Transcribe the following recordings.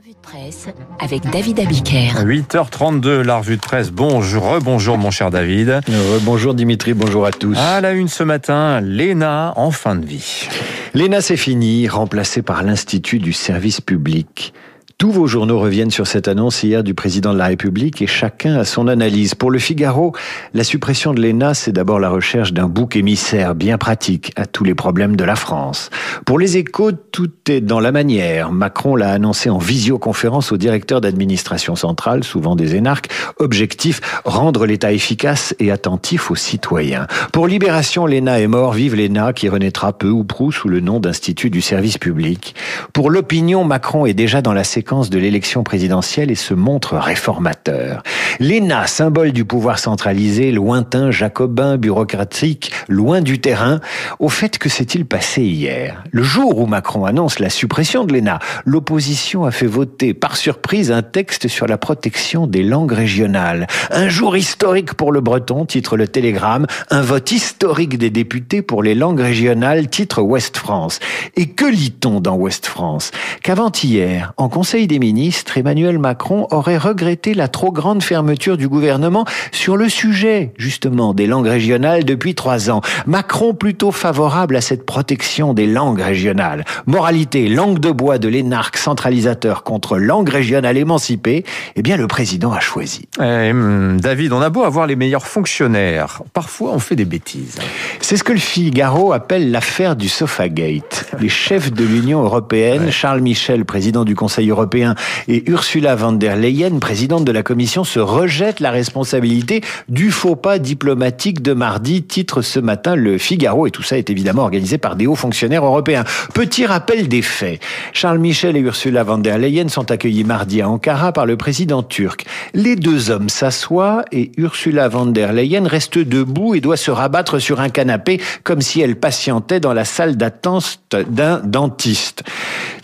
revue de presse avec David Abiker. 8h32, la revue de presse. Bonjour, bonjour mon cher David. Euh, bonjour Dimitri, bonjour à tous. À la une ce matin, l'ENA en fin de vie. L'ENA c'est fini, remplacé par l'Institut du service public. Tous vos journaux reviennent sur cette annonce hier du président de la République et chacun a son analyse. Pour le Figaro, la suppression de l'ENA, c'est d'abord la recherche d'un bouc émissaire bien pratique à tous les problèmes de la France. Pour les échos, tout est dans la manière. Macron l'a annoncé en visioconférence au directeur d'administration centrale, souvent des énarques. Objectif, rendre l'État efficace et attentif aux citoyens. Pour Libération, l'ENA est mort. Vive l'ENA qui renaîtra peu ou prou sous le nom d'Institut du service public. Pour l'opinion, Macron est déjà dans la séquence de l'élection présidentielle et se montre réformateur. L'ENA, symbole du pouvoir centralisé, lointain, jacobin, bureaucratique, loin du terrain, au fait que s'est-il passé hier? Le jour où Macron annonce la suppression de l'ENA, l'opposition a fait voter par surprise un texte sur la protection des langues régionales. Un jour historique pour le breton, titre le Télégramme, un vote historique des députés pour les langues régionales, titre Ouest France. Et que lit-on dans Ouest France? Qu'avant-hier, en Conseil des ministres, Emmanuel Macron aurait regretté la trop grande fermeture du gouvernement sur le sujet, justement, des langues régionales depuis trois ans. Macron plutôt favorable à cette protection des langues régionales. Moralité, langue de bois de l'énarque centralisateur contre langue régionale émancipée, eh bien, le président a choisi. Eh, David, on a beau avoir les meilleurs fonctionnaires. Parfois, on fait des bêtises. C'est ce que le Figaro appelle l'affaire du Sofagate. Les chefs de l'Union européenne, ouais. Charles Michel, président du Conseil européen, et Ursula von der Leyen, présidente de la Commission, se rejettent la responsabilité du faux pas diplomatique de mardi, titre ce matin le Figaro, et tout ça est évidemment organisé par des hauts fonctionnaires européens. Petit rappel des faits. Charles Michel et Ursula von der Leyen sont accueillis mardi à Ankara par le président turc. Les deux hommes s'assoient et Ursula von der Leyen reste debout et doit se rabattre sur un canapé comme si elle patientait dans la salle d'attente d'un dentiste.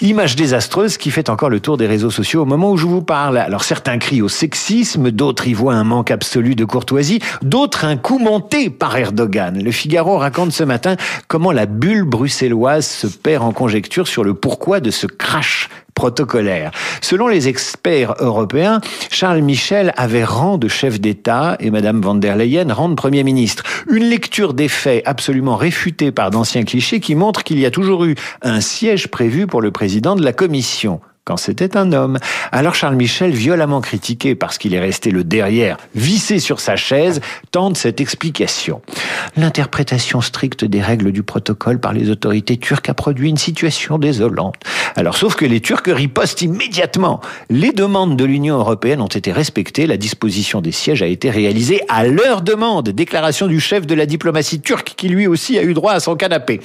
Image désastreuse qui fait encore le tour des réseaux sociaux au moment où je vous parle. Alors certains crient au sexisme, d'autres y voient un manque absolu de courtoisie, d'autres un coup monté par Erdogan. Le Figaro raconte ce matin comment la bulle bruxelloise se perd en conjecture sur le pourquoi de ce crash protocolaire. Selon les experts européens, Charles Michel avait rang de chef d'État et Madame van der Leyen rang de Premier ministre. Une lecture des faits absolument réfutée par d'anciens clichés qui montrent qu'il y a toujours eu un siège prévu pour le président de la Commission quand c'était un homme. Alors Charles Michel, violemment critiqué parce qu'il est resté le derrière, vissé sur sa chaise, tente cette explication. L'interprétation stricte des règles du protocole par les autorités turques a produit une situation désolante. Alors, sauf que les Turcs ripostent immédiatement. Les demandes de l'Union européenne ont été respectées, la disposition des sièges a été réalisée à leur demande. Déclaration du chef de la diplomatie turque qui lui aussi a eu droit à son canapé.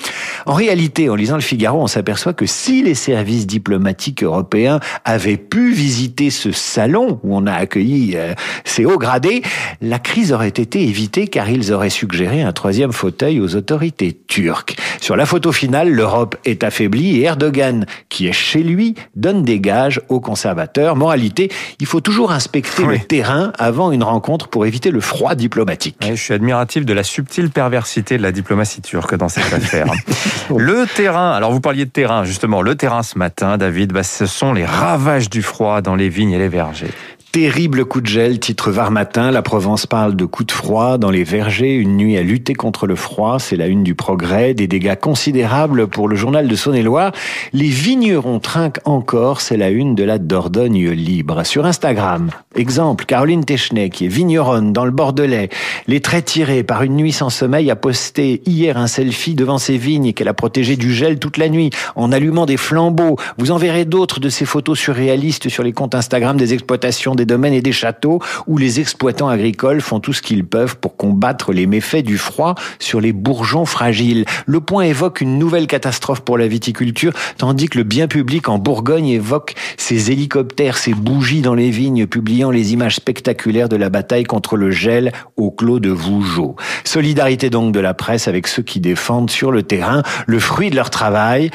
En réalité, en lisant le Figaro, on s'aperçoit que si les services diplomatiques européens avaient pu visiter ce salon où on a accueilli euh, ces hauts gradés, la crise aurait été évitée car ils auraient suggéré un troisième fauteuil aux autorités turques. Sur la photo finale, l'Europe est affaiblie et Erdogan, qui est chez lui, donne des gages aux conservateurs. Moralité, il faut toujours inspecter oui. le terrain avant une rencontre pour éviter le froid diplomatique. Oui, je suis admiratif de la subtile perversité de la diplomatie turque dans cette affaire. le terrain, alors vous parliez de terrain, justement, le terrain ce matin, David, bah, ce sont les ravages du froid dans les vignes et les vergers. Terrible coup de gel, titre Var Matin. La Provence parle de coups de froid dans les vergers. Une nuit à lutter contre le froid. C'est la une du progrès. Des dégâts considérables pour le journal de Saône-et-Loire. Les vignerons trinquent encore. C'est la une de la Dordogne libre. Sur Instagram, exemple, Caroline Technay, qui est vigneronne dans le Bordelais, les traits tirés par une nuit sans sommeil, a posté hier un selfie devant ses vignes qu'elle a protégé du gel toute la nuit en allumant des flambeaux. Vous en verrez d'autres de ces photos surréalistes sur les comptes Instagram des exploitations des domaines et des châteaux où les exploitants agricoles font tout ce qu'ils peuvent pour combattre les méfaits du froid sur les bourgeons fragiles. Le point évoque une nouvelle catastrophe pour la viticulture, tandis que le bien public en Bourgogne évoque ces hélicoptères, ces bougies dans les vignes, publiant les images spectaculaires de la bataille contre le gel au clos de Vougeot. Solidarité donc de la presse avec ceux qui défendent sur le terrain le fruit de leur travail.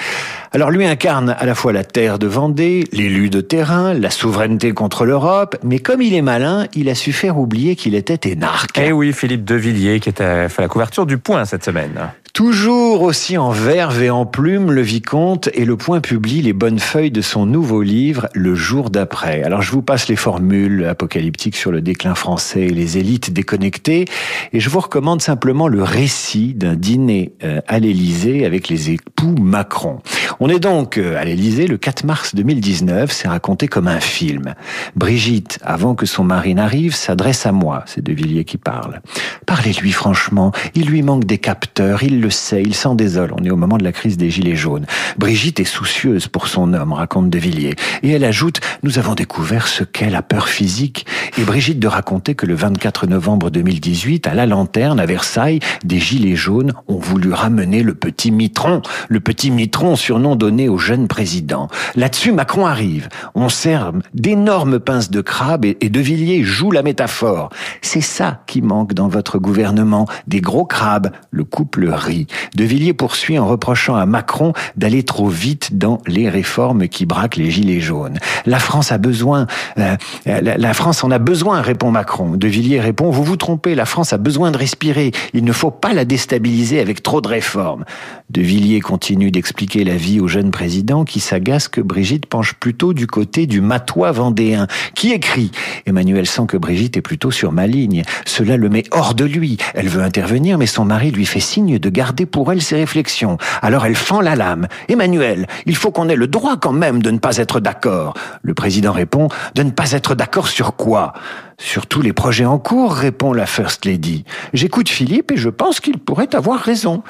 Alors lui incarne à la fois la terre de Vendée, l'élu de terrain, la souveraineté contre l'Europe, mais comme il est malin, il a su faire oublier qu'il était énarque. Eh oui, Philippe Devilliers qui était fait la couverture du point cette semaine. Toujours aussi en verve et en plume, le vicomte et le point publie les bonnes feuilles de son nouveau livre Le jour d'après. Alors je vous passe les formules apocalyptiques sur le déclin français et les élites déconnectées et je vous recommande simplement le récit d'un dîner euh, à l'Élysée avec les époux Macron. On est donc euh, à l'Élysée le 4 mars 2019, c'est raconté comme un film. Brigitte, avant que son mari n'arrive, s'adresse à moi, c'est De Villiers qui parle. Parlez-lui franchement, il lui manque des capteurs, il le sait, il s'en désole. On est au moment de la crise des Gilets jaunes. Brigitte est soucieuse pour son homme, raconte De Villiers. Et elle ajoute, nous avons découvert ce qu'est la peur physique. Et Brigitte de raconter que le 24 novembre 2018, à la lanterne, à Versailles, des Gilets jaunes ont voulu ramener le petit Mitron. Le petit Mitron, surnom donné au jeune président. Là-dessus, Macron arrive. On sert d'énormes pinces de crabe et De Villiers joue la métaphore. C'est ça qui manque dans votre gouvernement. Des gros crabes. Le couple rit. De Villiers poursuit en reprochant à Macron d'aller trop vite dans les réformes qui braquent les gilets jaunes. La France a besoin, euh, la, France en a besoin, répond Macron. De Villiers répond, vous vous trompez, la France a besoin de respirer. Il ne faut pas la déstabiliser avec trop de réformes. De Villiers continue d'expliquer la vie au jeune président qui s'agace que Brigitte penche plutôt du côté du matois vendéen, qui écrit? Emmanuel sent que Brigitte est plutôt sur ma ligne. Cela le met hors de lui. Elle veut intervenir, mais son mari lui fait signe de garder pour elle ses réflexions. Alors elle fend la lame. Emmanuel, il faut qu'on ait le droit quand même de ne pas être d'accord. Le président répond, de ne pas être d'accord sur quoi? Sur tous les projets en cours, répond la First Lady. J'écoute Philippe et je pense qu'il pourrait avoir raison.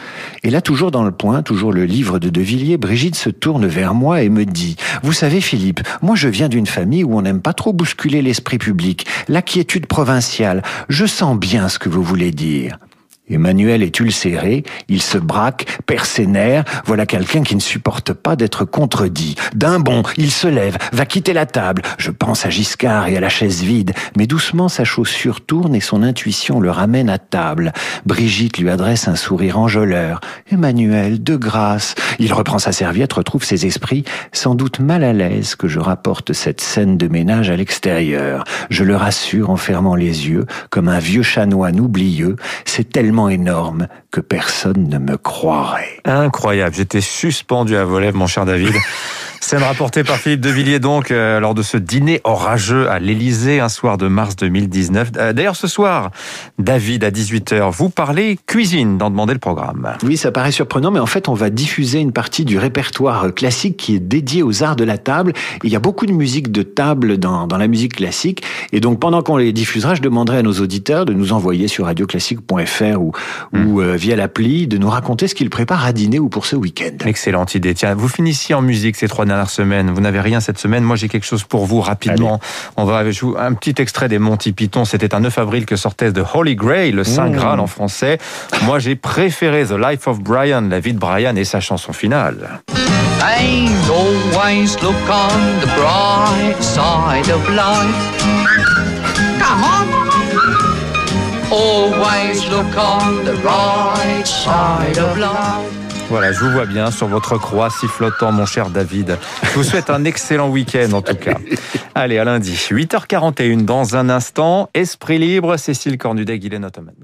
Et là, toujours dans le point, toujours le livre de De Villiers, Brigitte se tourne vers moi et me dit, vous savez Philippe, moi je viens d'une famille où on n'aime pas trop bousculer l'esprit public, la quiétude provinciale. Je sens bien ce que vous voulez dire. Emmanuel est ulcéré, il se braque, perd ses nerfs, voilà quelqu'un qui ne supporte pas d'être contredit. D'un bond, il se lève, va quitter la table. Je pense à Giscard et à la chaise vide, mais doucement sa chaussure tourne et son intuition le ramène à table. Brigitte lui adresse un sourire enjôleur. Emmanuel, de grâce. Il reprend sa serviette, retrouve ses esprits, sans doute mal à l'aise que je rapporte cette scène de ménage à l'extérieur. Je le rassure en fermant les yeux, comme un vieux chanoine oublieux. C'est tellement énorme que personne ne me croirait. Incroyable, j'étais suspendu à voler, mon cher David. Scène rapportée par Philippe Devilliers donc euh, lors de ce dîner orageux à l'Elysée un soir de mars 2019. Euh, d'ailleurs ce soir, David à 18h, vous parlez cuisine dans Demander le programme. Oui, ça paraît surprenant mais en fait on va diffuser une partie du répertoire classique qui est dédié aux arts de la table. il y a beaucoup de musique de table dans, dans la musique classique et donc pendant qu'on les diffusera, je demanderai à nos auditeurs de nous envoyer sur radioclassique.fr ou, ou hmm. euh, via l'appli de nous raconter ce qu'ils préparent à dîner ou pour ce week-end. Excellente idée. Tiens, vous finissiez en musique ces trois dernière semaine. Vous n'avez rien cette semaine. Moi, j'ai quelque chose pour vous rapidement. On va jouer un petit extrait des Monty Python. C'était un 9 avril que sortait The Holy Grail, le Saint mmh. Graal en français. Moi, j'ai préféré The Life of Brian, la vie de Brian et sa chanson finale. always look on the bright side of life. Come on. Always look on the right side of life. Voilà, je vous vois bien sur votre croix sifflotant, mon cher David. Je vous souhaite un excellent week-end en tout cas. Allez, à lundi, 8h41 dans un instant. Esprit libre, Cécile Cornudet, Guylaine Ottoman.